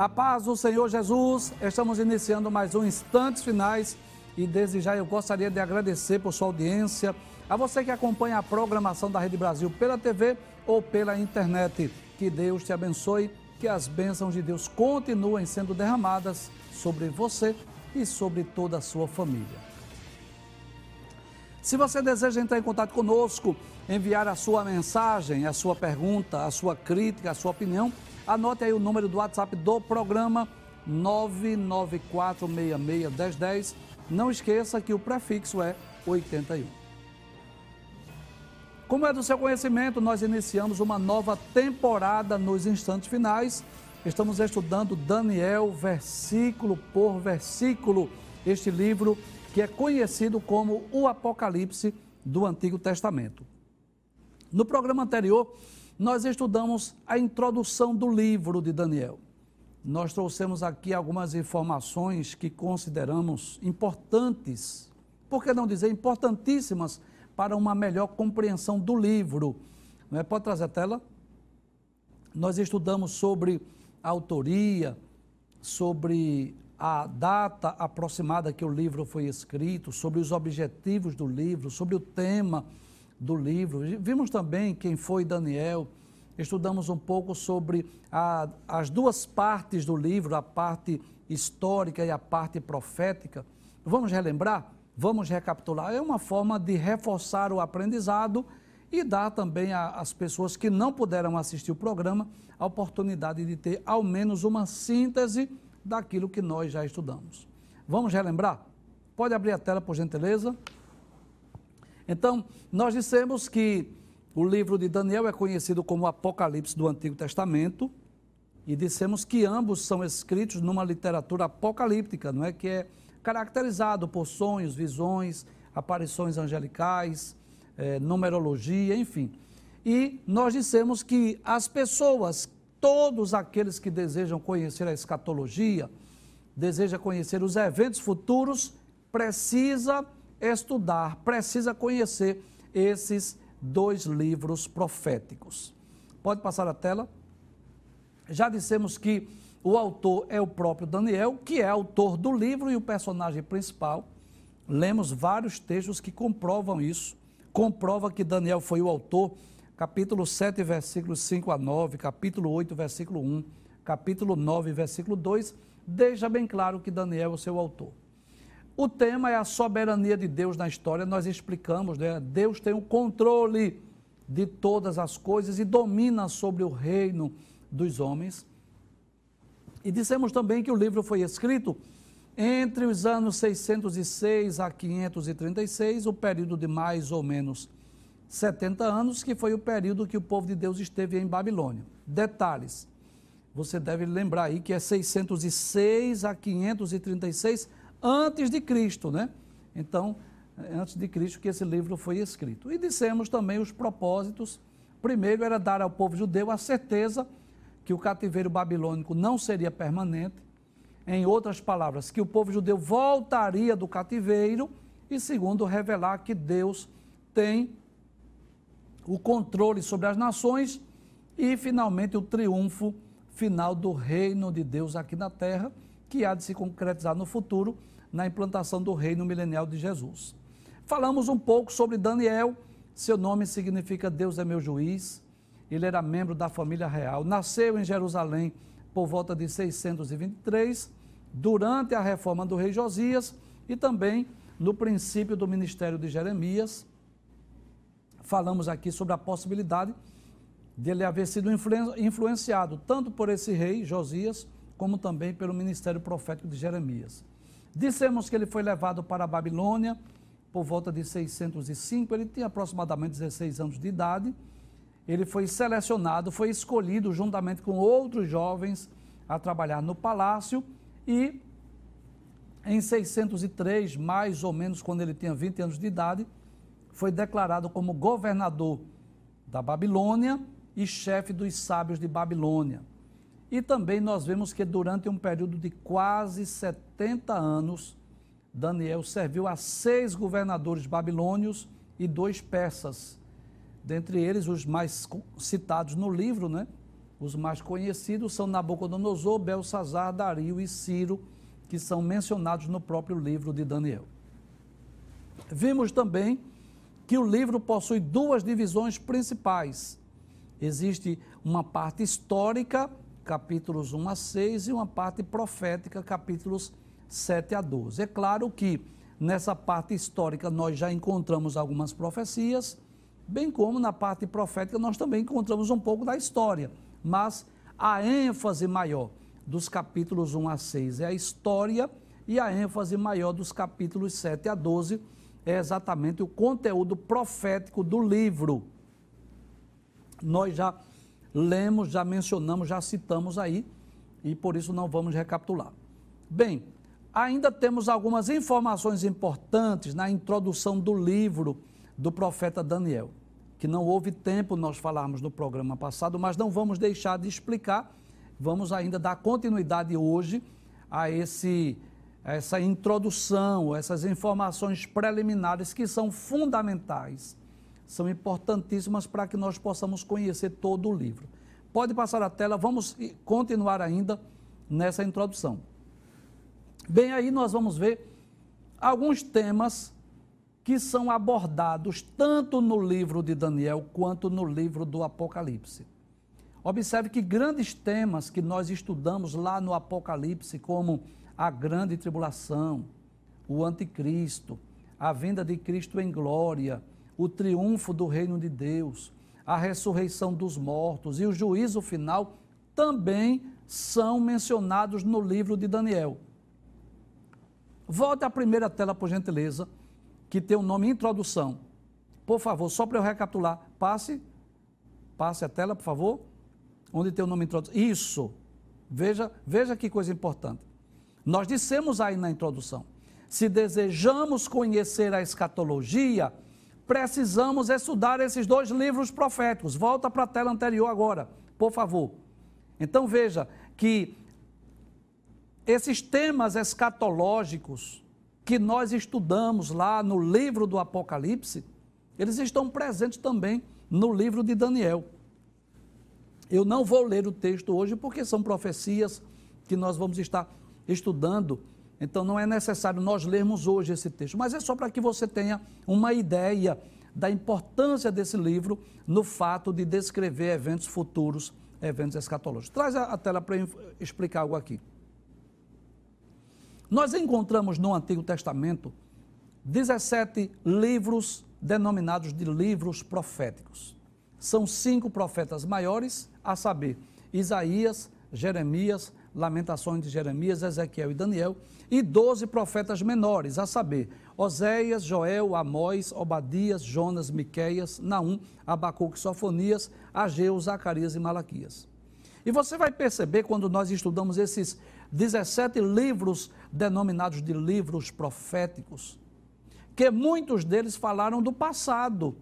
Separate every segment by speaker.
Speaker 1: A paz do Senhor Jesus, estamos iniciando mais um Instantes Finais e desde já eu gostaria de agradecer por sua audiência, a você que acompanha a programação da Rede Brasil pela TV ou pela internet. Que Deus te abençoe, que as bênçãos de Deus continuem sendo derramadas sobre você e sobre toda a sua família. Se você deseja entrar em contato conosco, enviar a sua mensagem, a sua pergunta, a sua crítica, a sua opinião, Anote aí o número do WhatsApp do programa 994661010. Não esqueça que o prefixo é 81. Como é do seu conhecimento, nós iniciamos uma nova temporada nos instantes finais. Estamos estudando Daniel versículo por versículo, este livro que é conhecido como o Apocalipse do Antigo Testamento. No programa anterior, nós estudamos a introdução do livro de Daniel. Nós trouxemos aqui algumas informações que consideramos importantes, por que não dizer importantíssimas, para uma melhor compreensão do livro. É? Pode trazer a tela? Nós estudamos sobre a autoria, sobre a data aproximada que o livro foi escrito, sobre os objetivos do livro, sobre o tema do livro. Vimos também quem foi Daniel, estudamos um pouco sobre a, as duas partes do livro, a parte histórica e a parte profética. Vamos relembrar? Vamos recapitular. É uma forma de reforçar o aprendizado e dar também às pessoas que não puderam assistir o programa a oportunidade de ter ao menos uma síntese daquilo que nós já estudamos. Vamos relembrar? Pode abrir a tela, por gentileza. Então, nós dissemos que o livro de Daniel é conhecido como Apocalipse do Antigo Testamento e dissemos que ambos são escritos numa literatura apocalíptica, não é que é caracterizado por sonhos, visões, aparições angelicais, é, numerologia, enfim. E nós dissemos que as pessoas, todos aqueles que desejam conhecer a escatologia, desejam conhecer os eventos futuros, precisa estudar, precisa conhecer esses dois livros proféticos. Pode passar a tela? Já dissemos que o autor é o próprio Daniel, que é autor do livro e o personagem principal. Lemos vários textos que comprovam isso. Comprova que Daniel foi o autor, capítulo 7, versículos 5 a 9, capítulo 8, versículo 1, capítulo 9, versículo 2, deixa bem claro que Daniel é o seu autor. O tema é a soberania de Deus na história. Nós explicamos, né? Deus tem o controle de todas as coisas e domina sobre o reino dos homens. E dissemos também que o livro foi escrito entre os anos 606 a 536, o período de mais ou menos 70 anos, que foi o período que o povo de Deus esteve em Babilônia. Detalhes. Você deve lembrar aí que é 606 a 536 antes de Cristo, né? Então, é antes de Cristo que esse livro foi escrito. E dissemos também os propósitos. Primeiro era dar ao povo judeu a certeza que o cativeiro babilônico não seria permanente. Em outras palavras, que o povo judeu voltaria do cativeiro. E segundo, revelar que Deus tem o controle sobre as nações e, finalmente, o triunfo final do reino de Deus aqui na terra, que há de se concretizar no futuro na implantação do reino milenial de Jesus. Falamos um pouco sobre Daniel, seu nome significa Deus é meu juiz. Ele era membro da família real, nasceu em Jerusalém por volta de 623, durante a reforma do rei Josias e também no princípio do ministério de Jeremias. Falamos aqui sobre a possibilidade de ele haver sido influenciado tanto por esse rei Josias, como também pelo ministério profético de Jeremias. Dissemos que ele foi levado para a Babilônia por volta de 605, ele tinha aproximadamente 16 anos de idade. Ele foi selecionado, foi escolhido juntamente com outros jovens a trabalhar no palácio e em 603, mais ou menos quando ele tinha 20 anos de idade, foi declarado como governador da Babilônia e chefe dos sábios de Babilônia. E também nós vemos que durante um período de quase 70 anos, Daniel serviu a seis governadores babilônios e dois persas. Dentre eles, os mais citados no livro, né? Os mais conhecidos são Nabucodonosor, Belsazar, Dario e Ciro, que são mencionados no próprio livro de Daniel. Vimos também que o livro possui duas divisões principais. Existe uma parte histórica, capítulos 1 a 6, e uma parte profética, capítulos 7 a 12. É claro que nessa parte histórica nós já encontramos algumas profecias, bem como na parte profética nós também encontramos um pouco da história, mas a ênfase maior dos capítulos 1 a 6 é a história e a ênfase maior dos capítulos 7 a 12 é exatamente o conteúdo profético do livro. Nós já lemos, já mencionamos, já citamos aí e por isso não vamos recapitular. Bem, ainda temos algumas informações importantes na introdução do livro do profeta Daniel, que não houve tempo nós falarmos no programa passado, mas não vamos deixar de explicar vamos ainda dar continuidade hoje a esse essa introdução, essas informações preliminares que são fundamentais, são importantíssimas para que nós possamos conhecer todo o livro. Pode passar a tela, vamos continuar ainda nessa introdução. Bem, aí nós vamos ver alguns temas que são abordados tanto no livro de Daniel quanto no livro do Apocalipse. Observe que grandes temas que nós estudamos lá no Apocalipse, como a grande tribulação, o anticristo, a vinda de Cristo em glória, o triunfo do reino de Deus, a ressurreição dos mortos e o juízo final, também são mencionados no livro de Daniel. Volte à primeira tela, por gentileza, que tem o nome Introdução. Por favor, só para eu recapitular, passe, passe a tela, por favor onde tem o nome introdução. Isso. Veja, veja que coisa importante. Nós dissemos aí na introdução: se desejamos conhecer a escatologia, precisamos estudar esses dois livros proféticos. Volta para a tela anterior agora, por favor. Então veja que esses temas escatológicos que nós estudamos lá no livro do Apocalipse, eles estão presentes também no livro de Daniel. Eu não vou ler o texto hoje porque são profecias que nós vamos estar estudando. Então não é necessário nós lermos hoje esse texto, mas é só para que você tenha uma ideia da importância desse livro no fato de descrever eventos futuros, eventos escatológicos. Traz a, tela para explicar algo aqui. Nós encontramos no Antigo Testamento 17 livros denominados de livros proféticos. São cinco profetas maiores a saber, Isaías, Jeremias, Lamentações de Jeremias, Ezequiel e Daniel, e doze profetas menores, a saber, Oséias, Joel, Amós, Obadias, Jonas, Miqueias, Naum, Abacuque, Sofonias, Ageu, Zacarias e Malaquias. E você vai perceber quando nós estudamos esses 17 livros denominados de livros proféticos, que muitos deles falaram do passado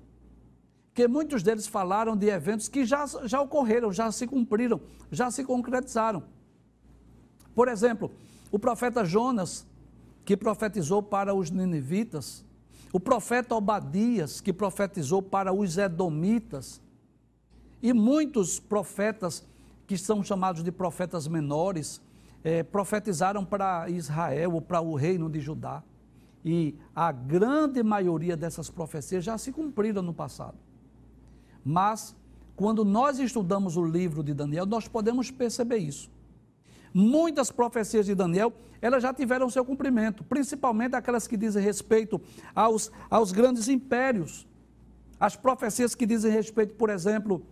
Speaker 1: que muitos deles falaram de eventos que já, já ocorreram, já se cumpriram, já se concretizaram. Por exemplo, o profeta Jonas, que profetizou para os ninivitas, o profeta Obadias, que profetizou para os edomitas, e muitos profetas que são chamados de profetas menores, é, profetizaram para Israel ou para o reino de Judá. E a grande maioria dessas profecias já se cumpriram no passado. Mas, quando nós estudamos o livro de Daniel, nós podemos perceber isso. Muitas profecias de Daniel, elas já tiveram seu cumprimento, principalmente aquelas que dizem respeito aos, aos grandes impérios. As profecias que dizem respeito, por exemplo,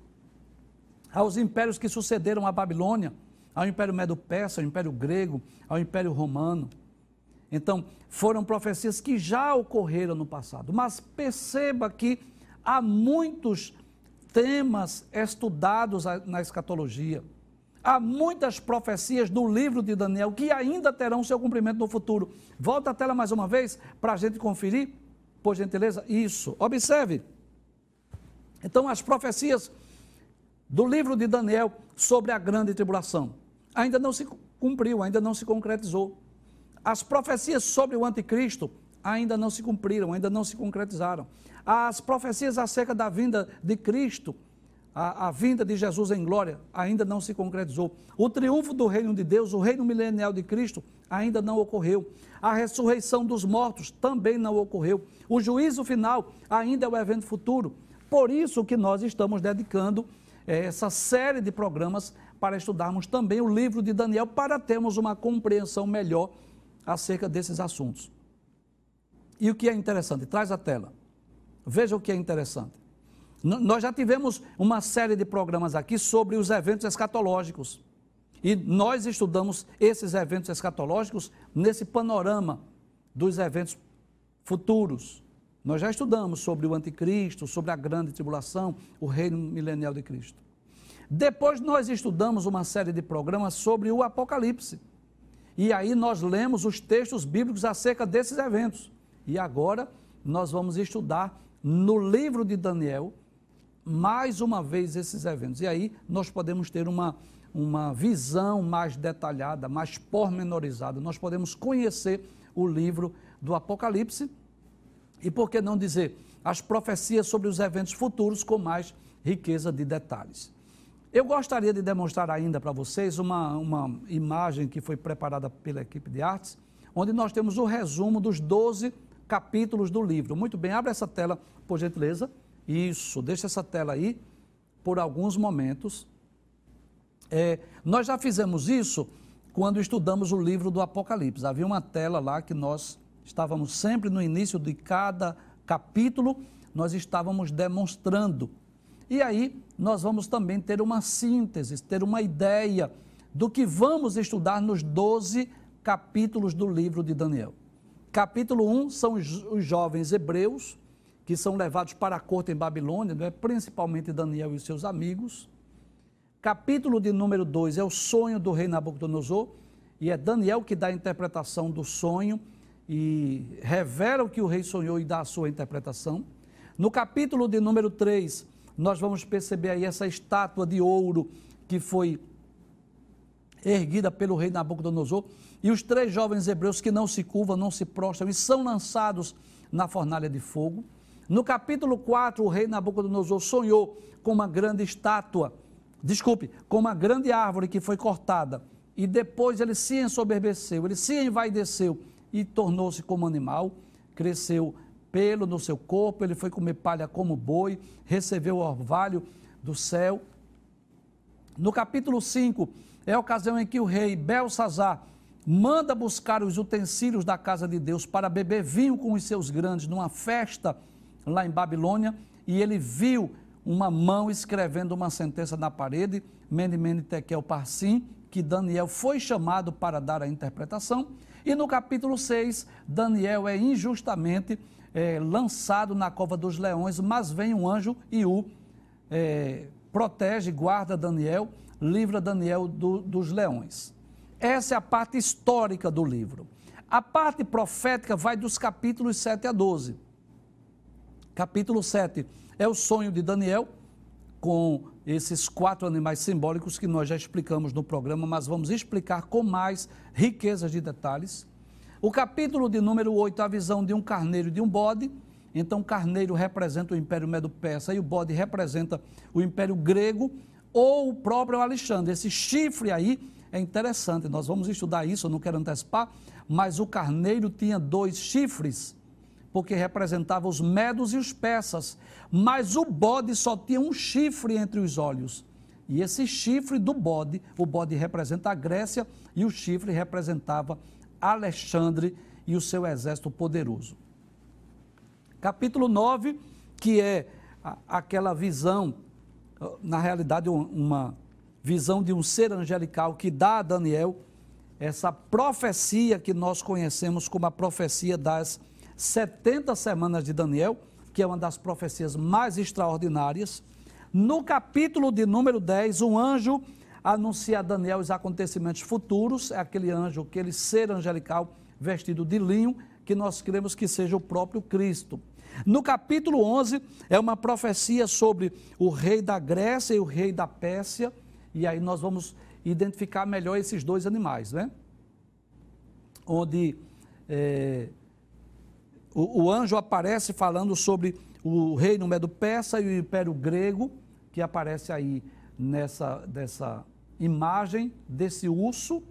Speaker 1: aos impérios que sucederam à Babilônia, ao Império Medo-Persa, ao Império Grego, ao Império Romano. Então, foram profecias que já ocorreram no passado. Mas perceba que há muitos temas estudados na escatologia. Há muitas profecias do livro de Daniel que ainda terão seu cumprimento no futuro. Volta a tela mais uma vez para a gente conferir, por gentileza. Isso. Observe. Então, as profecias do livro de Daniel sobre a grande tribulação ainda não se cumpriu, ainda não se concretizou. As profecias sobre o anticristo ainda não se cumpriram, ainda não se concretizaram. As profecias acerca da vinda de Cristo a, a, vinda de Jesus em glória ainda não se concretizou. O triunfo do reino de Deus, o reino milenial de Cristo, ainda não ocorreu. A ressurreição dos mortos também não ocorreu. O juízo final ainda é o evento futuro. Por isso que nós estamos dedicando é, essa série de programas para estudarmos também o livro de Daniel, para termos uma compreensão melhor acerca desses assuntos. E o que é interessante? Traz a tela. Veja o que é interessante. Nós já tivemos uma série de programas aqui sobre os eventos escatológicos. E nós estudamos esses eventos escatológicos nesse panorama dos eventos futuros. Nós já estudamos sobre o anticristo, sobre a grande tribulação, o reino milenial de Cristo. Depois nós estudamos uma série de programas sobre o Apocalipse. E aí nós lemos os textos bíblicos acerca desses eventos. E agora nós vamos estudar no livro de Daniel mais uma vez esses eventos. E aí nós podemos ter uma, uma visão mais detalhada, mais pormenorizada. Nós podemos conhecer o livro do Apocalipse e, por que não dizer, as profecias sobre os eventos futuros com mais riqueza de detalhes. Eu gostaria de demonstrar ainda para vocês uma, uma imagem que foi preparada pela equipe de artes, onde nós temos o resumo dos 12 capítulos do livro. Muito bem, abre essa tela, por gentileza. Isso, deixa essa tela aí por alguns momentos. É, nós já fizemos isso quando estudamos o livro do Apocalipse. Havia uma tela lá que nós estávamos sempre no início de cada capítulo, nós estávamos demonstrando. E aí nós vamos também ter uma síntese, ter uma ideia do que vamos estudar nos 12 capítulos do livro de Daniel. Capítulo 1 são os, os jovens hebreus, que são levados para a corte em Babilônia, é? principalmente Daniel e seus amigos. Capítulo de número 2 é o sonho do rei Nabucodonosor, e é Daniel que dá a interpretação do sonho e revela o que o rei sonhou e dá a sua interpretação. No capítulo de número 3, nós vamos perceber aí essa estátua de ouro que foi erguida pelo rei Nabucodonosor, e os três jovens hebreus que não se curvam, não se prostram e são lançados na fornalha de fogo. No capítulo 4, o rei Nabucodonosor sonhou com uma grande estátua, desculpe, com uma grande árvore que foi cortada. E depois ele se ensoberbeceu, ele se envaideceu e tornou-se como animal, cresceu pelo no seu corpo, ele foi comer palha como boi, recebeu o orvalho do céu. No capítulo 5, é a ocasião em que o rei Belsazar manda buscar os utensílios da casa de Deus para beber vinho com os seus grandes numa festa lá em Babilônia, e ele viu uma mão escrevendo uma sentença na parede, Mene Mene Tekel Parsim, que Daniel foi chamado para dar a interpretação. E no capítulo 6, Daniel é injustamente é, lançado na cova dos leões, mas vem um anjo e o é, protege, guarda Daniel, livra Daniel do, dos leões. Essa é a parte histórica do livro. A parte profética vai dos capítulos 7 a 12 capítulo 7 é o sonho de Daniel, com esses quatro animais simbólicos que nós já explicamos no programa, mas vamos explicar com mais riquezas de detalhes. O capítulo de número 8, a visão de um carneiro e de um bode. Então, o carneiro representa o Império Medo-Persa e o bode representa o Império Grego ou o próprio Alexandre. Esse chifre aí é interessante, nós vamos estudar isso, eu não quero antecipar, mas o carneiro tinha dois chifres porque representava os medos e os persas, mas o bode só tinha um chifre entre os olhos. E esse chifre do bode, o bode representa a Grécia e o chifre representava Alexandre e o seu exército poderoso. Capítulo 9, que é aquela visão, na realidade, uma visão de um ser angelical que dá a Daniel essa profecia que nós conhecemos como a profecia das 70 semanas de Daniel, que é uma das profecias mais extraordinárias. No capítulo de número 10, um anjo anuncia a Daniel os acontecimentos futuros, é aquele anjo, aquele ser angelical vestido de linho, que nós queremos que seja o próprio Cristo. No capítulo 11, é uma profecia sobre o rei da Grécia e o rei da Pérsia, e aí nós vamos identificar melhor esses dois animais, né? Onde é, o, o anjo aparece falando sobre o reino Medo-Persa e o Império Grego, que aparece aí nessa dessa imagem desse urso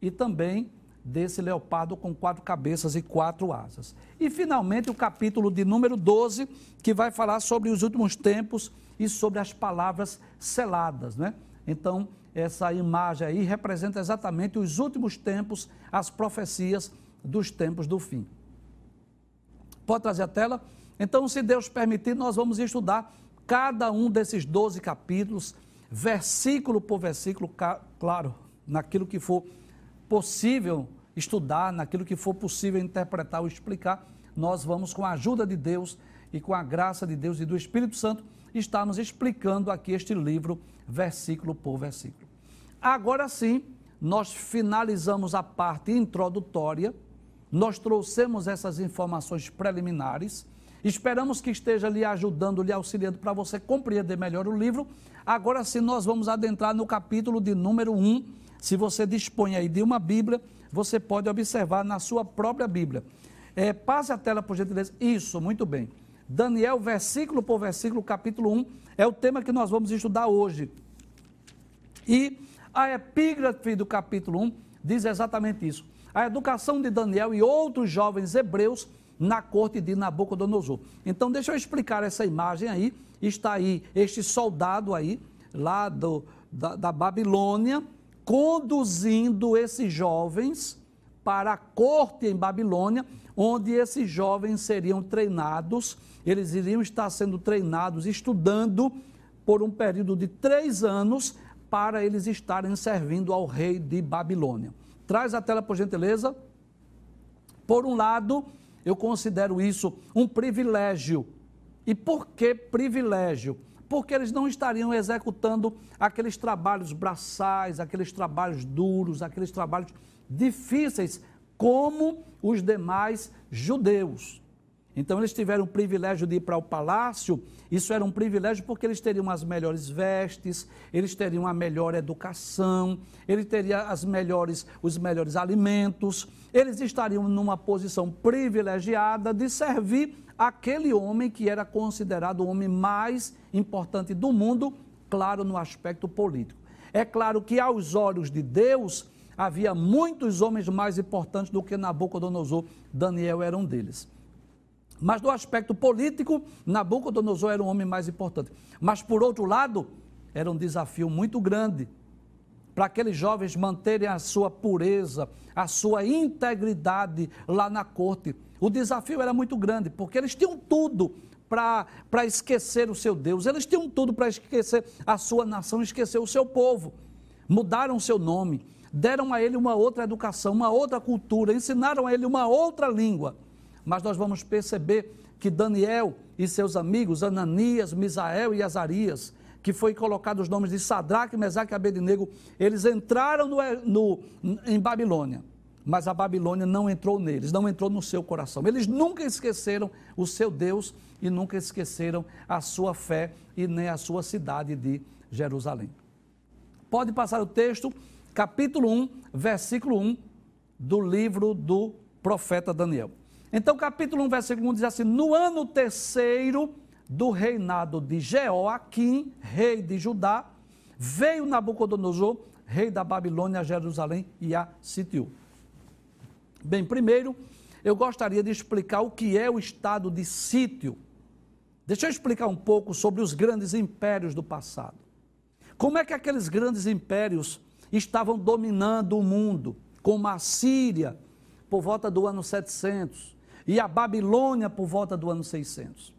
Speaker 1: e também desse leopardo com quatro cabeças e quatro asas. E finalmente o capítulo de número 12, que vai falar sobre os últimos tempos e sobre as palavras seladas, né? Então, essa imagem aí representa exatamente os últimos tempos, as profecias dos tempos do fim. Pode trazer a tela? Então, se Deus permitir, nós vamos estudar cada um desses 12 capítulos, versículo por versículo, claro, naquilo que for possível estudar, naquilo que for possível interpretar ou explicar, nós vamos, com a ajuda de Deus e com a graça de Deus e do Espírito Santo, estarmos explicando aqui este livro, versículo por versículo. Agora sim, nós finalizamos a parte introdutória, nós trouxemos essas informações preliminares, esperamos que esteja lhe ajudando, lhe auxiliando para você compreender melhor o livro. Agora sim, nós vamos adentrar no capítulo de número 1. Se você dispõe aí de uma Bíblia, você pode observar na sua própria Bíblia. É, passe a tela, por gentileza. Isso, muito bem. Daniel, versículo por versículo, capítulo 1, é o tema que nós vamos estudar hoje. E a epígrafe do capítulo 1 diz exatamente isso. A educação de Daniel e outros jovens hebreus na corte de Nabucodonosor. Então, deixa eu explicar essa imagem aí. Está aí este soldado aí, lá do, da, da Babilônia, conduzindo esses jovens para a corte em Babilônia, onde esses jovens seriam treinados, eles iriam estar sendo treinados, estudando por um período de três anos, para eles estarem servindo ao rei de Babilônia. Traz a tela, por gentileza. Por um lado, eu considero isso um privilégio. E por que privilégio? porque eles não estariam executando aqueles trabalhos braçais, aqueles trabalhos duros, aqueles trabalhos difíceis, como os demais judeus. Então eles tiveram o privilégio de ir para o palácio, isso era um privilégio porque eles teriam as melhores vestes, eles teriam a melhor educação, eles teriam as melhores, os melhores alimentos, eles estariam numa posição privilegiada de servir aquele homem que era considerado o homem mais importante do mundo, claro, no aspecto político. É claro que aos olhos de Deus havia muitos homens mais importantes do que Nabucodonosor, Daniel era um deles. Mas do aspecto político, Nabucodonosor era um homem mais importante. Mas por outro lado, era um desafio muito grande para aqueles jovens manterem a sua pureza, a sua integridade lá na corte. O desafio era muito grande, porque eles tinham tudo para esquecer o seu Deus, eles tinham tudo para esquecer a sua nação, esquecer o seu povo. Mudaram o seu nome, deram a ele uma outra educação, uma outra cultura, ensinaram a ele uma outra língua. Mas nós vamos perceber que Daniel e seus amigos, Ananias, Misael e Azarias, que foi colocado os nomes de Sadraque, Mesaque e Abednego, eles entraram no, no, em Babilônia mas a Babilônia não entrou neles, não entrou no seu coração. Eles nunca esqueceram o seu Deus e nunca esqueceram a sua fé e nem a sua cidade de Jerusalém. Pode passar o texto, capítulo 1, versículo 1 do livro do profeta Daniel. Então, capítulo 1, versículo 1 diz assim: No ano terceiro do reinado de Jeoaquim, rei de Judá, veio Nabucodonosor, rei da Babilônia, a Jerusalém e a sitiou. Bem, primeiro, eu gostaria de explicar o que é o estado de sítio. Deixa eu explicar um pouco sobre os grandes impérios do passado. Como é que aqueles grandes impérios estavam dominando o mundo, como a Síria, por volta do ano 700, e a Babilônia, por volta do ano 600.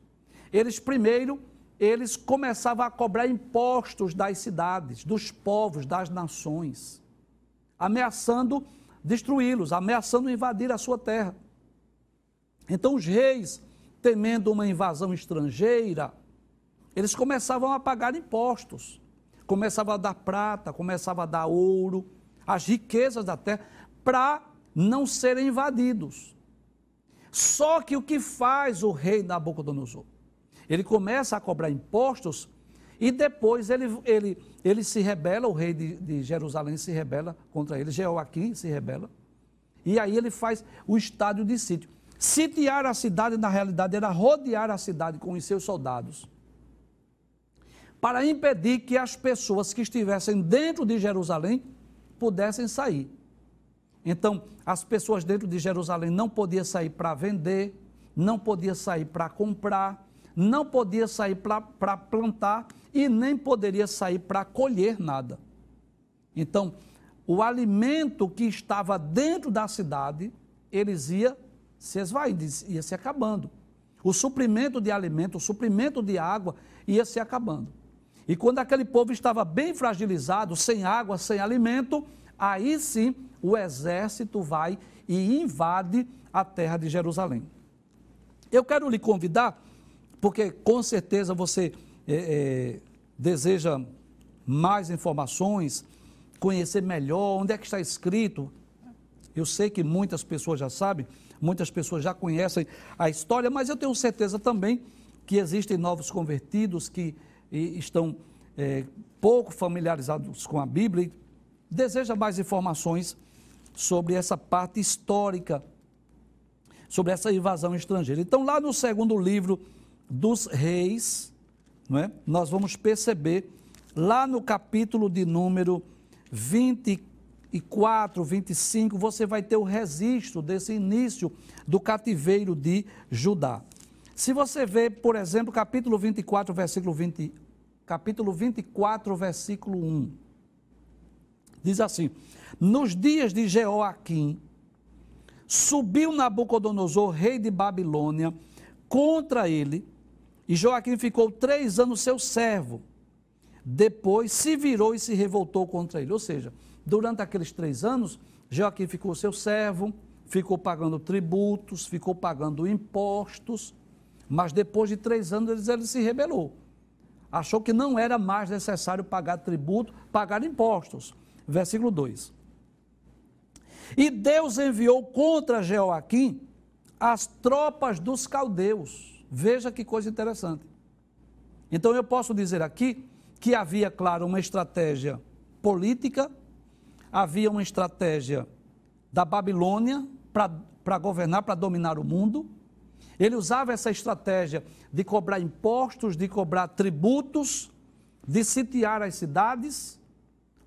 Speaker 1: Eles, primeiro, eles começavam a cobrar impostos das cidades, dos povos, das nações, ameaçando destruí-los, ameaçando invadir a sua terra. Então os reis, temendo uma invasão estrangeira, eles começavam a pagar impostos, começavam a dar prata, começavam a dar ouro, as riquezas da terra, para não serem invadidos. Só que o que faz o rei Nabucodonosor? Ele começa a cobrar impostos e depois ele, ele, ele se rebela, o rei de, de Jerusalém se rebela contra ele, Jeoaquim se rebela. E aí ele faz o estádio de sítio. Sitiar a cidade, na realidade, era rodear a cidade com os seus soldados. para impedir que as pessoas que estivessem dentro de Jerusalém pudessem sair. Então, as pessoas dentro de Jerusalém não podiam sair para vender, não podiam sair para comprar, não podiam sair para plantar e nem poderia sair para colher nada. Então, o alimento que estava dentro da cidade, eles ia se esvaindo, ia se acabando. O suprimento de alimento, o suprimento de água ia se acabando. E quando aquele povo estava bem fragilizado, sem água, sem alimento, aí sim o exército vai e invade a terra de Jerusalém. Eu quero lhe convidar, porque com certeza você é, é, deseja mais informações, conhecer melhor onde é que está escrito. Eu sei que muitas pessoas já sabem, muitas pessoas já conhecem a história, mas eu tenho certeza também que existem novos convertidos que estão é, pouco familiarizados com a Bíblia deseja mais informações sobre essa parte histórica, sobre essa invasão estrangeira. Então, lá no segundo livro dos Reis, é? nós vamos perceber, lá no capítulo de número 24, 25, você vai ter o registro desse início do cativeiro de Judá. Se você vê, por exemplo, capítulo 24, versículo 20, capítulo 24, versículo 1. Diz assim: Nos dias de Jeoaquim, subiu Nabucodonosor, rei de Babilônia, contra ele, e Joaquim ficou três anos seu servo. Depois se virou e se revoltou contra ele. Ou seja, durante aqueles três anos, Joaquim ficou seu servo, ficou pagando tributos, ficou pagando impostos, mas depois de três anos ele, ele se rebelou achou que não era mais necessário pagar tributo, pagar impostos. Versículo 2. E Deus enviou contra Jeoaquim as tropas dos caldeus. Veja que coisa interessante. Então eu posso dizer aqui que havia, claro, uma estratégia política, havia uma estratégia da Babilônia para governar, para dominar o mundo, ele usava essa estratégia de cobrar impostos, de cobrar tributos, de sitiar as cidades,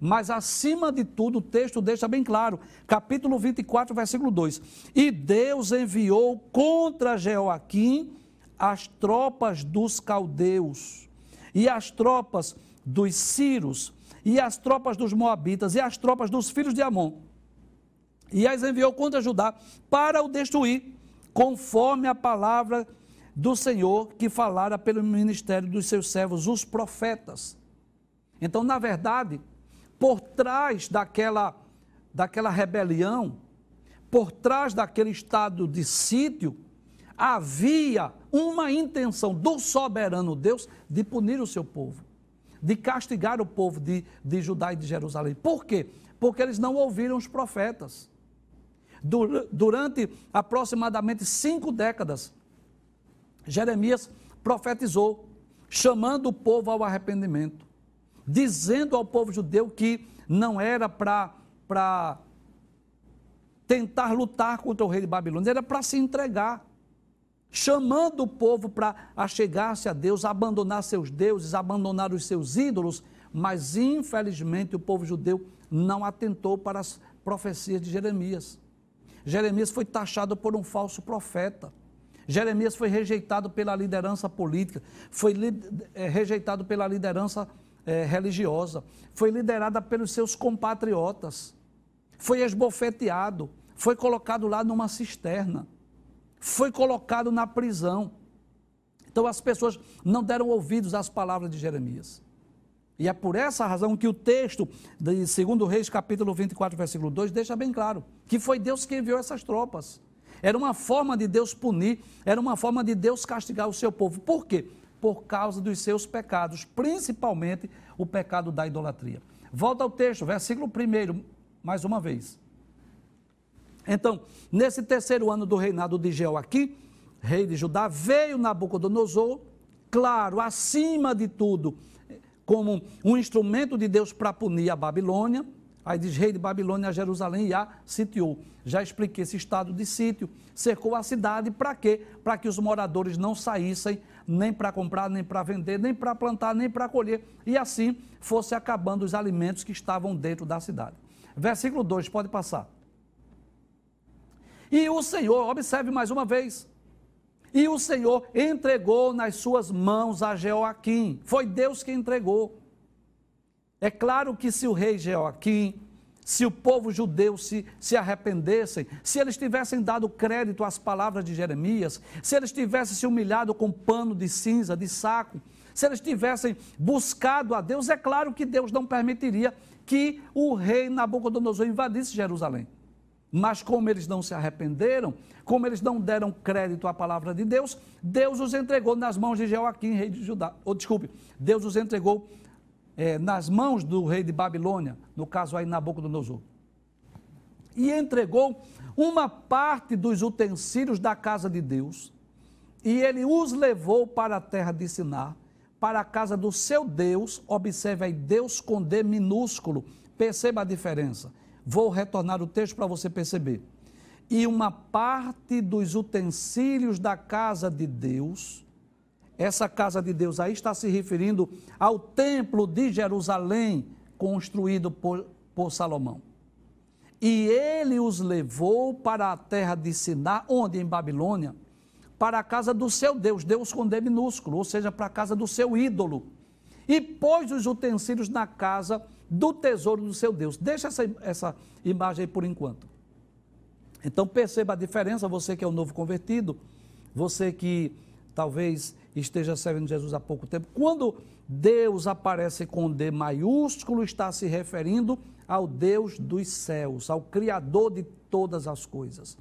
Speaker 1: mas acima de tudo, o texto deixa bem claro, capítulo 24, versículo 2: E Deus enviou contra Jeoaquim as tropas dos caldeus, e as tropas dos Círios, e as tropas dos Moabitas, e as tropas dos filhos de Amon. E as enviou contra Judá para o destruir conforme a palavra do Senhor que falara pelo ministério dos seus servos, os profetas. Então, na verdade, por trás daquela, daquela rebelião, por trás daquele estado de sítio, havia uma intenção do soberano Deus de punir o seu povo, de castigar o povo de, de Judá e de Jerusalém. Por quê? Porque eles não ouviram os profetas durante aproximadamente cinco décadas, Jeremias profetizou, chamando o povo ao arrependimento, dizendo ao povo judeu que não era para tentar lutar contra o rei de Babilônia, era para se entregar, chamando o povo para achegar-se a Deus, abandonar seus deuses, abandonar os seus ídolos, mas infelizmente o povo judeu não atentou para as profecias de Jeremias. Jeremias foi taxado por um falso profeta. Jeremias foi rejeitado pela liderança política, foi é, rejeitado pela liderança é, religiosa, foi liderada pelos seus compatriotas, foi esbofeteado, foi colocado lá numa cisterna, foi colocado na prisão. Então as pessoas não deram ouvidos às palavras de Jeremias. E é por essa razão que o texto de 2 Reis, capítulo 24, versículo 2, deixa bem claro que foi Deus que enviou essas tropas. Era uma forma de Deus punir, era uma forma de Deus castigar o seu povo. Por quê? Por causa dos seus pecados, principalmente o pecado da idolatria. Volta ao texto, versículo 1, mais uma vez. Então, nesse terceiro ano do reinado de Jeoaquim, rei de Judá, veio Nabucodonosor, claro, acima de tudo, como um instrumento de Deus para punir a Babilônia. Aí diz rei de Babilônia a Jerusalém e a sitiou. Já expliquei esse estado de sítio. Cercou a cidade para quê? Para que os moradores não saíssem nem para comprar, nem para vender, nem para plantar, nem para colher. E assim fosse acabando os alimentos que estavam dentro da cidade. Versículo 2, pode passar. E o Senhor, observe mais uma vez, e o Senhor entregou nas suas mãos a Jeoaquim. Foi Deus que entregou. É claro que se o rei Jeoaquim, se o povo judeu se, se arrependessem, se eles tivessem dado crédito às palavras de Jeremias, se eles tivessem se humilhado com pano de cinza, de saco, se eles tivessem buscado a Deus, é claro que Deus não permitiria que o rei Nabucodonosor invadisse Jerusalém. Mas como eles não se arrependeram, como eles não deram crédito à palavra de Deus, Deus os entregou nas mãos de Joaquim, rei de Judá. Ou, desculpe, Deus os entregou é, nas mãos do rei de Babilônia, no caso aí Nabucodonosor. E entregou uma parte dos utensílios da casa de Deus, e ele os levou para a terra de Sinar, para a casa do seu Deus. Observe aí, Deus com D minúsculo. Perceba a diferença. Vou retornar o texto para você perceber. E uma parte dos utensílios da casa de Deus, essa casa de Deus aí está se referindo ao templo de Jerusalém, construído por, por Salomão. E ele os levou para a terra de Siná, onde? Em Babilônia, para a casa do seu Deus, Deus com D minúsculo, ou seja, para a casa do seu ídolo. E pôs os utensílios na casa do tesouro do seu Deus. Deixa essa, essa imagem aí por enquanto. Então perceba a diferença, você que é um novo convertido, você que talvez esteja servindo Jesus há pouco tempo. Quando Deus aparece com D maiúsculo, está se referindo ao Deus dos céus, ao Criador de todas as coisas.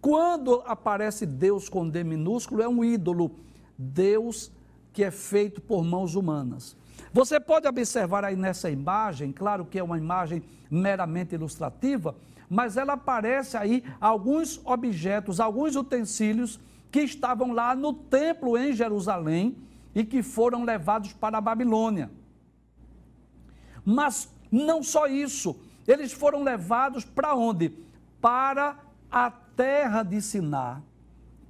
Speaker 1: Quando aparece Deus com D minúsculo, é um ídolo, Deus que é feito por mãos humanas. Você pode observar aí nessa imagem, claro que é uma imagem meramente ilustrativa, mas ela aparece aí alguns objetos, alguns utensílios que estavam lá no templo em Jerusalém e que foram levados para a Babilônia. Mas não só isso, eles foram levados para onde? Para a terra de Siná,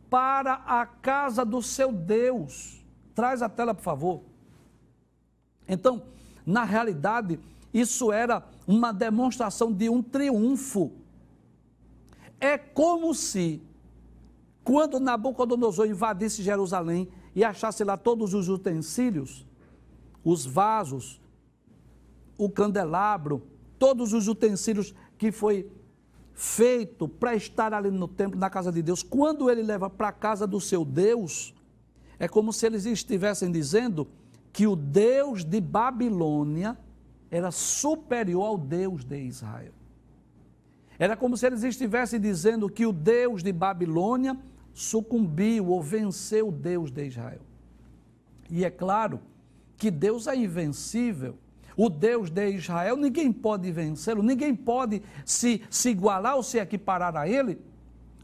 Speaker 1: para a casa do seu Deus. Traz a tela, por favor. Então, na realidade, isso era uma demonstração de um triunfo. É como se, quando Nabucodonosor invadisse Jerusalém e achasse lá todos os utensílios, os vasos, o candelabro, todos os utensílios que foi feito para estar ali no templo, na casa de Deus, quando ele leva para a casa do seu Deus, é como se eles estivessem dizendo que o Deus de Babilônia era superior ao Deus de Israel. Era como se eles estivessem dizendo que o Deus de Babilônia sucumbiu ou venceu o Deus de Israel. E é claro que Deus é invencível. O Deus de Israel, ninguém pode vencê-lo, ninguém pode se, se igualar ou se equiparar a ele,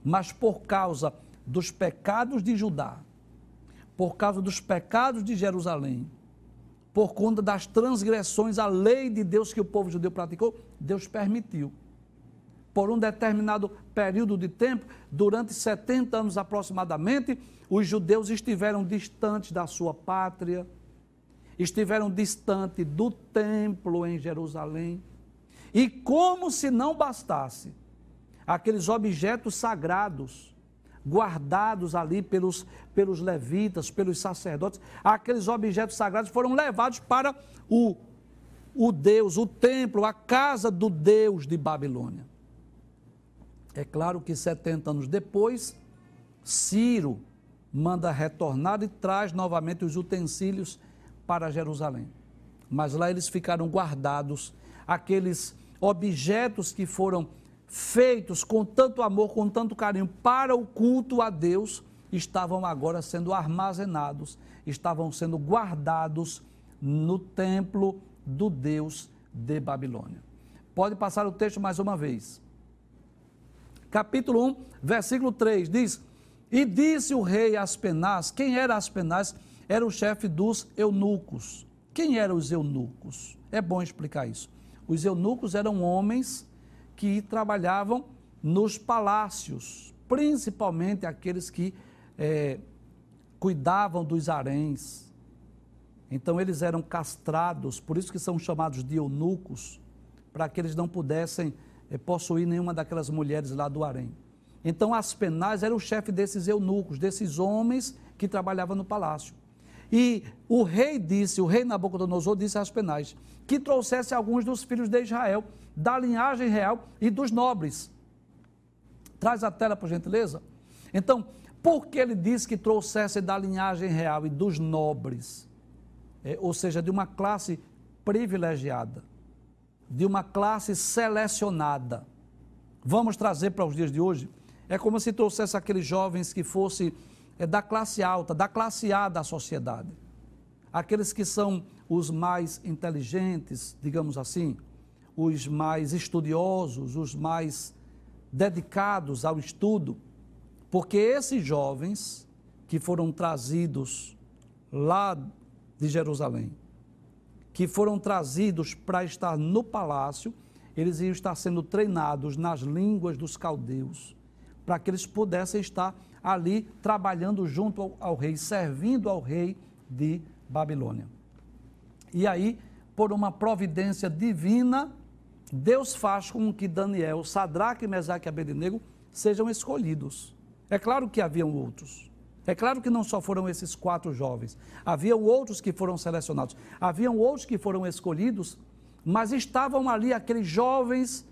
Speaker 1: mas por causa dos pecados de Judá, por causa dos pecados de Jerusalém, por conta das transgressões à lei de Deus que o povo judeu praticou, Deus permitiu. Por um determinado período de tempo, durante 70 anos aproximadamente, os judeus estiveram distantes da sua pátria, estiveram distantes do templo em Jerusalém. E como se não bastasse, aqueles objetos sagrados guardados ali pelos, pelos levitas, pelos sacerdotes, aqueles objetos sagrados foram levados para o, o Deus, o templo, a casa do Deus de Babilônia. É claro que 70 anos depois, Ciro manda retornar e traz novamente os utensílios para Jerusalém. Mas lá eles ficaram guardados, aqueles objetos que foram feitos com tanto amor, com tanto carinho para o culto a Deus, estavam agora sendo armazenados, estavam sendo guardados no templo do Deus de Babilônia. Pode passar o texto mais uma vez. Capítulo 1, versículo 3 diz: E disse o rei Aspenaz, quem era Aspenaz? Era o chefe dos eunucos. Quem eram os eunucos? É bom explicar isso. Os eunucos eram homens que trabalhavam nos palácios, principalmente aqueles que é, cuidavam dos haréns. Então eles eram castrados, por isso que são chamados de eunucos, para que eles não pudessem possuir nenhuma daquelas mulheres lá do harém. Então Aspenaz era o chefe desses eunucos, desses homens que trabalhavam no palácio. E o rei disse, o rei Nabucodonosor disse a Aspenaz, que trouxesse alguns dos filhos de Israel, da linhagem real e dos nobres. Traz a tela, por gentileza. Então, por que ele disse que trouxesse da linhagem real e dos nobres? É, ou seja, de uma classe privilegiada, de uma classe selecionada. Vamos trazer para os dias de hoje? É como se trouxesse aqueles jovens que fossem é, da classe alta, da classe A da sociedade. Aqueles que são os mais inteligentes, digamos assim, os mais estudiosos, os mais dedicados ao estudo, porque esses jovens que foram trazidos lá de Jerusalém, que foram trazidos para estar no palácio, eles iam estar sendo treinados nas línguas dos caldeus, para que eles pudessem estar ali trabalhando junto ao, ao rei, servindo ao rei de Babilônia. E aí, por uma providência divina, Deus faz com que Daniel, Sadraque, Mesaque e Abednego sejam escolhidos. É claro que haviam outros. É claro que não só foram esses quatro jovens. Haviam outros que foram selecionados. Haviam outros que foram escolhidos, mas estavam ali aqueles jovens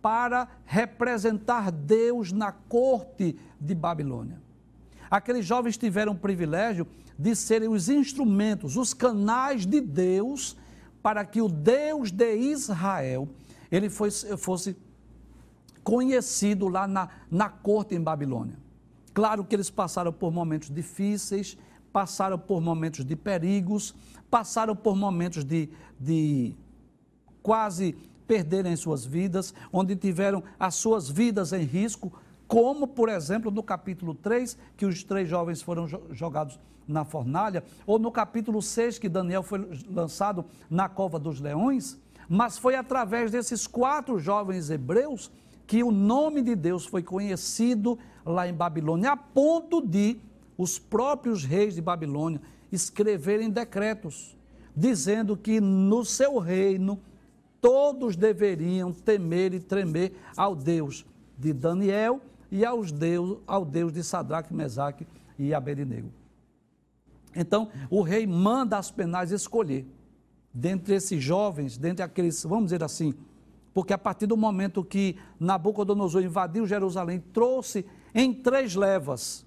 Speaker 1: para representar Deus na corte de Babilônia. Aqueles jovens tiveram o privilégio de serem os instrumentos, os canais de Deus para que o Deus de Israel ele fosse, fosse conhecido lá na, na corte em Babilônia. Claro que eles passaram por momentos difíceis, passaram por momentos de perigos, passaram por momentos de, de quase perderem suas vidas, onde tiveram as suas vidas em risco, como, por exemplo, no capítulo 3, que os três jovens foram jogados na fornalha, ou no capítulo 6, que Daniel foi lançado na cova dos leões, mas foi através desses quatro jovens hebreus que o nome de Deus foi conhecido lá em Babilônia, a ponto de os próprios reis de Babilônia escreverem decretos, dizendo que no seu reino todos deveriam temer e tremer ao Deus de Daniel e aos Deus, ao Deus de Sadraque, Mesaque e Abednego. Então, o rei manda as penais escolher, dentre esses jovens, dentre aqueles, vamos dizer assim, porque a partir do momento que Nabucodonosor invadiu Jerusalém, trouxe em três levas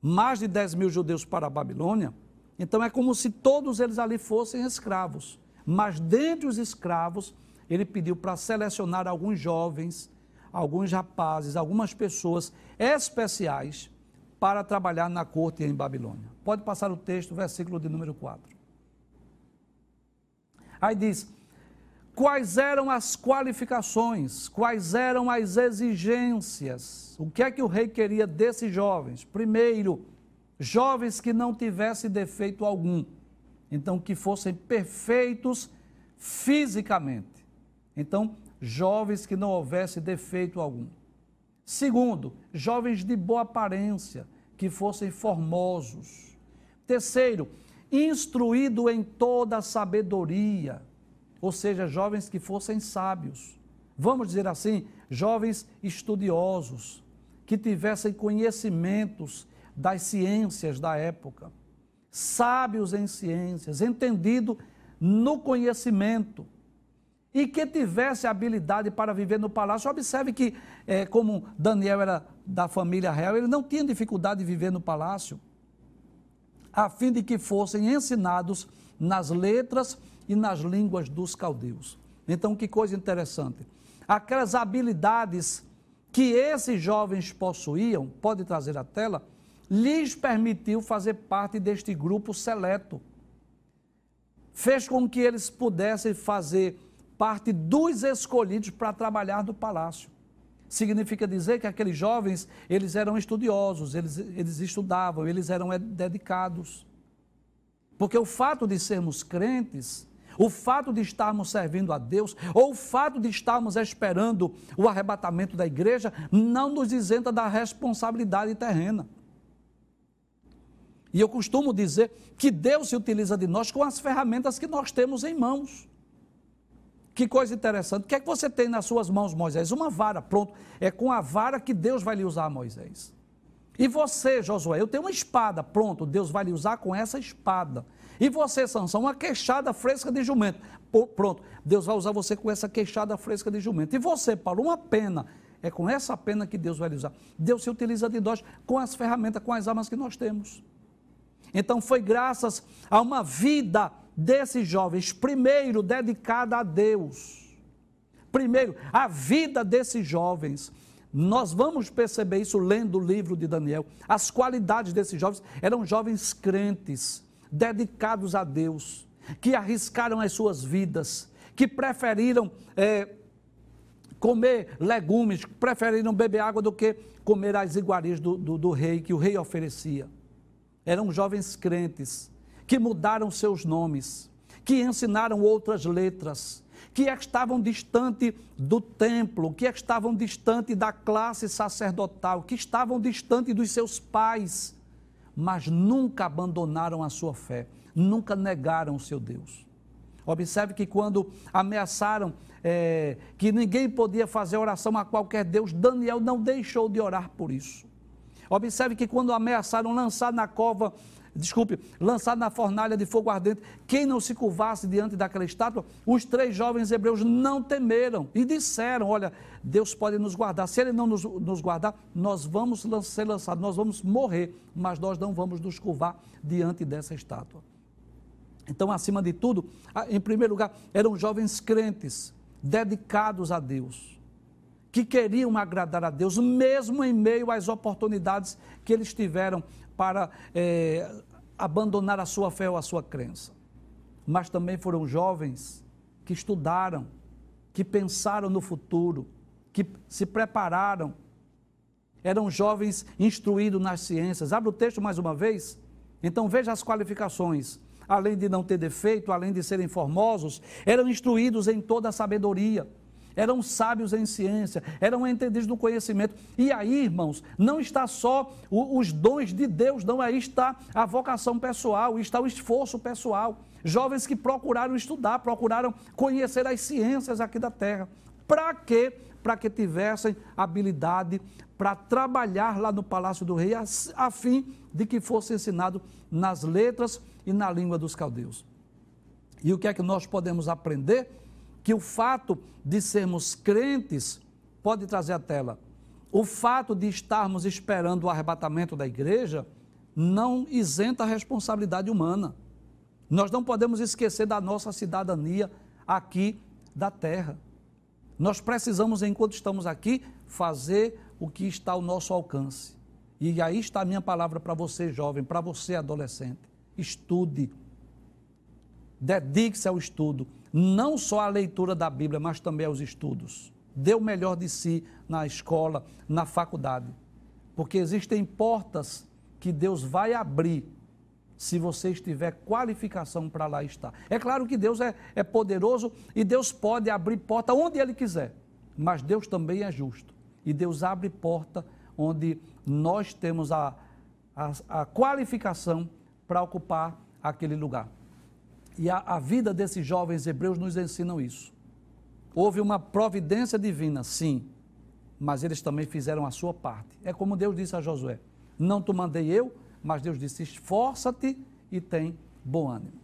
Speaker 1: mais de 10 mil judeus para a Babilônia, então é como se todos eles ali fossem escravos. Mas dentre os escravos, ele pediu para selecionar alguns jovens, alguns rapazes, algumas pessoas especiais para trabalhar na corte em Babilônia. Pode passar o texto, versículo de número 4. Aí diz: quais eram as qualificações, quais eram as exigências, o que é que o rei queria desses jovens? Primeiro, jovens que não tivessem defeito algum. Então, que fossem perfeitos fisicamente. Então, jovens que não houvesse defeito algum. Segundo, jovens de boa aparência, que fossem formosos. Terceiro, instruído em toda a sabedoria, ou seja, jovens que fossem sábios. Vamos dizer assim, jovens estudiosos, que tivessem conhecimentos das ciências da época sábios em ciências, entendido no conhecimento e que tivesse habilidade para viver no palácio. Observe que, é, como Daniel era da família real, ele não tinha dificuldade de viver no palácio, a fim de que fossem ensinados nas letras e nas línguas dos caldeus. Então, que coisa interessante. Aquelas habilidades que esses jovens possuíam, pode trazer a tela, lhes permitiu fazer parte deste grupo seleto. Fez com que eles pudessem fazer parte dos escolhidos para trabalhar no palácio. Significa dizer que aqueles jovens, eles eram estudiosos, eles, eles estudavam, eles eram dedicados. Porque o fato de sermos crentes, o fato de estarmos servindo a Deus, ou o fato de estarmos esperando o arrebatamento da igreja, não nos isenta da responsabilidade terrena. E eu costumo dizer que Deus se utiliza de nós com as ferramentas que nós temos em mãos. Que coisa interessante. O que é que você tem nas suas mãos, Moisés? Uma vara, pronto. É com a vara que Deus vai lhe usar, Moisés. E você, Josué, eu tenho uma espada, pronto, Deus vai lhe usar com essa espada. E você, Sansão, uma queixada fresca de jumento. Pronto, Deus vai usar você com essa queixada fresca de jumento. E você, Paulo, uma pena. É com essa pena que Deus vai lhe usar. Deus se utiliza de nós com as ferramentas, com as armas que nós temos. Então foi graças a uma vida desses jovens, primeiro dedicada a Deus. Primeiro, a vida desses jovens. Nós vamos perceber isso lendo o livro de Daniel. As qualidades desses jovens eram jovens crentes, dedicados a Deus, que arriscaram as suas vidas, que preferiram é, comer legumes, preferiram beber água do que comer as iguarias do, do, do rei, que o rei oferecia. Eram jovens crentes que mudaram seus nomes, que ensinaram outras letras, que estavam distante do templo, que estavam distante da classe sacerdotal, que estavam distante dos seus pais, mas nunca abandonaram a sua fé, nunca negaram o seu Deus. Observe que quando ameaçaram é, que ninguém podia fazer oração a qualquer Deus, Daniel não deixou de orar por isso. Observe que quando ameaçaram lançar na cova, desculpe, lançar na fornalha de fogo ardente, quem não se curvasse diante daquela estátua, os três jovens hebreus não temeram e disseram: Olha, Deus pode nos guardar. Se Ele não nos, nos guardar, nós vamos ser lançados, nós vamos morrer, mas nós não vamos nos curvar diante dessa estátua. Então, acima de tudo, em primeiro lugar, eram jovens crentes, dedicados a Deus que queriam agradar a Deus, mesmo em meio às oportunidades que eles tiveram para é, abandonar a sua fé ou a sua crença. Mas também foram jovens que estudaram, que pensaram no futuro, que se prepararam. Eram jovens instruídos nas ciências. Abre o texto mais uma vez. Então veja as qualificações. Além de não ter defeito, além de serem formosos, eram instruídos em toda a sabedoria eram sábios em ciência, eram entendidos no conhecimento. E aí, irmãos, não está só os dons de Deus, não, aí está a vocação pessoal, está o esforço pessoal. Jovens que procuraram estudar, procuraram conhecer as ciências aqui da terra. Para quê? Para que tivessem habilidade para trabalhar lá no palácio do rei, a fim de que fosse ensinado nas letras e na língua dos caldeus. E o que é que nós podemos aprender? Que o fato de sermos crentes pode trazer à tela. O fato de estarmos esperando o arrebatamento da igreja não isenta a responsabilidade humana. Nós não podemos esquecer da nossa cidadania aqui da terra. Nós precisamos, enquanto estamos aqui, fazer o que está ao nosso alcance. E aí está a minha palavra para você, jovem, para você, adolescente. Estude. Dedique-se ao estudo não só a leitura da Bíblia, mas também aos estudos. Dê o melhor de si na escola, na faculdade. Porque existem portas que Deus vai abrir se você estiver qualificação para lá estar. É claro que Deus é, é poderoso e Deus pode abrir porta onde Ele quiser, mas Deus também é justo. E Deus abre porta onde nós temos a, a, a qualificação para ocupar aquele lugar. E a, a vida desses jovens hebreus nos ensinam isso. Houve uma providência divina, sim, mas eles também fizeram a sua parte. É como Deus disse a Josué: Não te mandei eu, mas Deus disse: Esforça-te e tem bom ânimo.